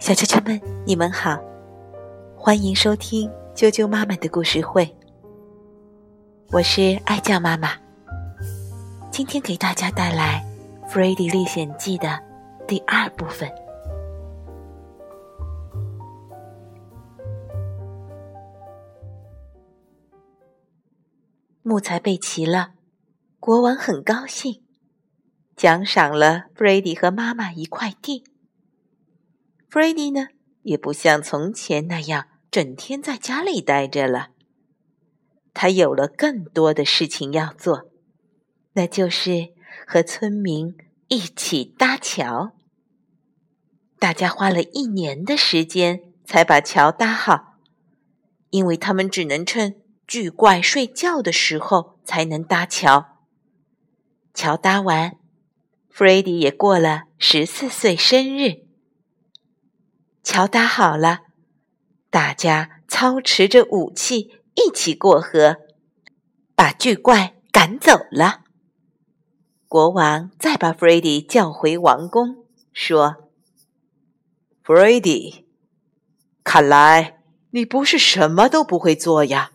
小啾啾们，你们好，欢迎收听啾啾妈妈的故事会。我是爱酱妈妈，今天给大家带来《弗瑞迪历险记》的第二部分。木材备齐了，国王很高兴，奖赏了弗瑞迪和妈妈一块地。弗瑞迪呢，也不像从前那样整天在家里待着了。他有了更多的事情要做，那就是和村民一起搭桥。大家花了一年的时间才把桥搭好，因为他们只能趁巨怪睡觉的时候才能搭桥。桥搭完，弗瑞迪也过了十四岁生日。桥搭好了，大家操持着武器。一起过河，把巨怪赶走了。国王再把弗瑞迪叫回王宫，说：“弗瑞迪，看来你不是什么都不会做呀。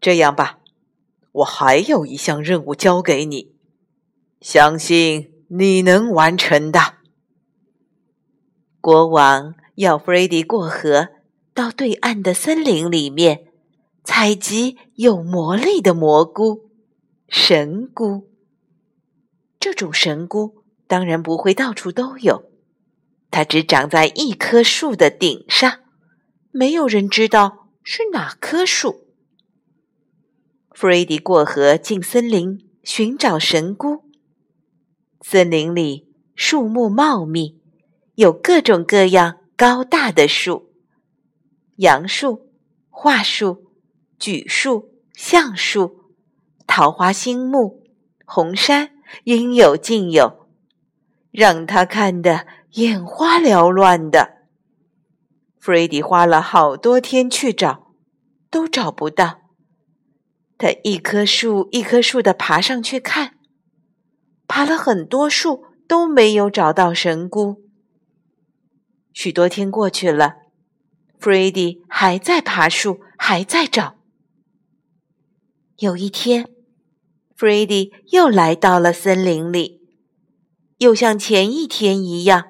这样吧，我还有一项任务交给你，相信你能完成的。”国王要弗瑞迪过河，到对岸的森林里面。采集有魔力的蘑菇，神菇。这种神菇当然不会到处都有，它只长在一棵树的顶上，没有人知道是哪棵树。弗瑞迪过河进森林寻找神菇。森林里树木茂密，有各种各样高大的树，杨树、桦树。榉树、橡树、桃花心木、红杉，应有尽有，让他看得眼花缭乱的。弗瑞迪花了好多天去找，都找不到。他一棵树一棵树的爬上去看，爬了很多树都没有找到神姑。许多天过去了，弗瑞迪还在爬树，还在找。有一天，弗瑞迪又来到了森林里，又像前一天一样，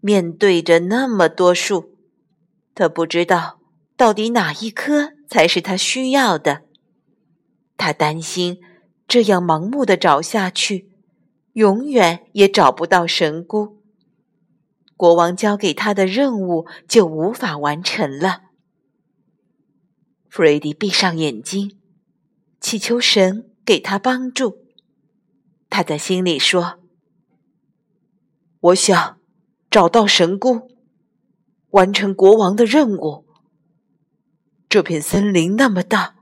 面对着那么多树，他不知道到底哪一棵才是他需要的。他担心这样盲目的找下去，永远也找不到神菇，国王交给他的任务就无法完成了。弗瑞迪闭上眼睛。祈求神给他帮助。他在心里说：“我想找到神菇，完成国王的任务。这片森林那么大，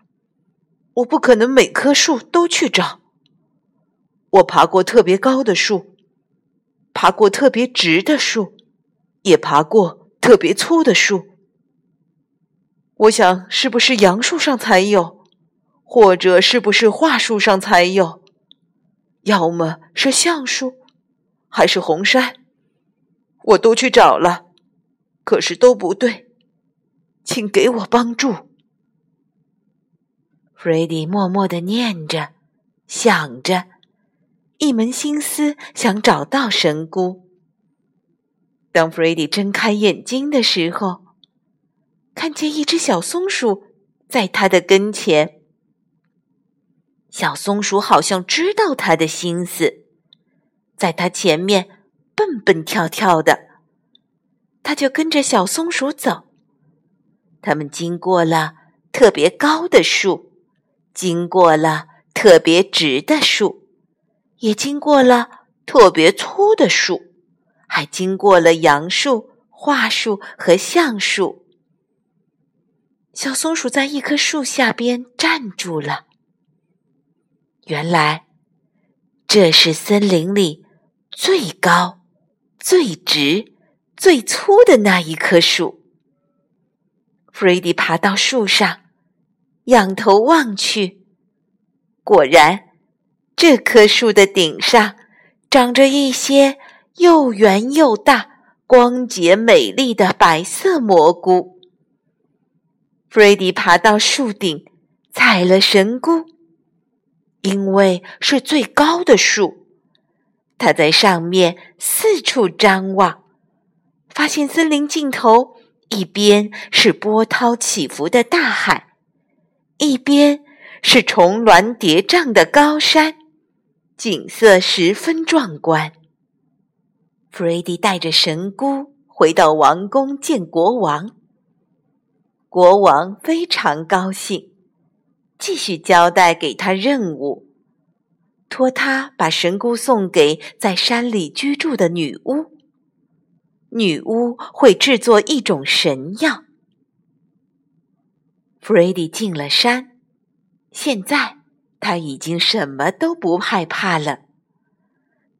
我不可能每棵树都去找。我爬过特别高的树，爬过特别直的树，也爬过特别粗的树。我想，是不是杨树上才有？”或者是不是桦树上才有？要么是橡树，还是红杉？我都去找了，可是都不对，请给我帮助。弗瑞迪默默的念着，想着，一门心思想找到神菇。当弗瑞迪睁开眼睛的时候，看见一只小松鼠在他的跟前。小松鼠好像知道他的心思，在他前面蹦蹦跳跳的，他就跟着小松鼠走。他们经过了特别高的树，经过了特别直的树，也经过了特别粗的树，还经过了杨树、桦树和橡树。小松鼠在一棵树下边站住了。原来，这是森林里最高、最直、最粗的那一棵树。弗瑞迪爬到树上，仰头望去，果然，这棵树的顶上长着一些又圆又大、光洁美丽的白色蘑菇。弗瑞迪爬到树顶，采了神菇。因为是最高的树，他在上面四处张望，发现森林尽头一边是波涛起伏的大海，一边是重峦叠嶂的高山，景色十分壮观。弗瑞迪带着神姑回到王宫见国王，国王非常高兴。继续交代给他任务，托他把神姑送给在山里居住的女巫。女巫会制作一种神药。弗瑞迪进了山，现在他已经什么都不害怕了。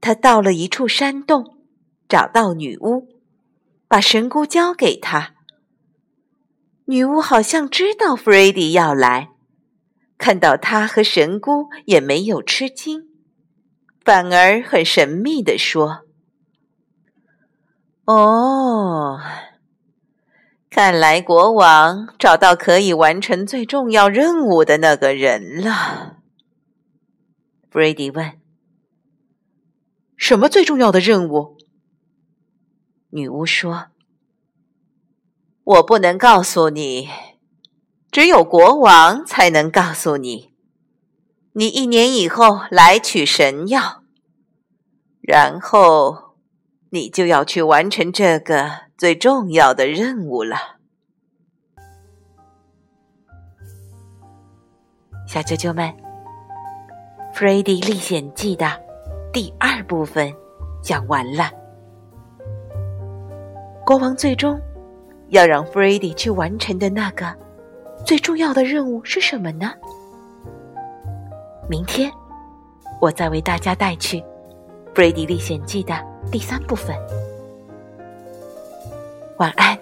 他到了一处山洞，找到女巫，把神姑交给她。女巫好像知道弗瑞迪要来。看到他和神姑也没有吃惊，反而很神秘地说：“哦，看来国王找到可以完成最重要任务的那个人了。”弗瑞迪问：“什么最重要的任务？”女巫说：“我不能告诉你。”只有国王才能告诉你，你一年以后来取神药，然后你就要去完成这个最重要的任务了。小啾啾们，《弗瑞迪历险记》的第二部分讲完了。国王最终要让弗瑞迪去完成的那个。最重要的任务是什么呢？明天我再为大家带去《弗瑞迪历险记》的第三部分。晚安。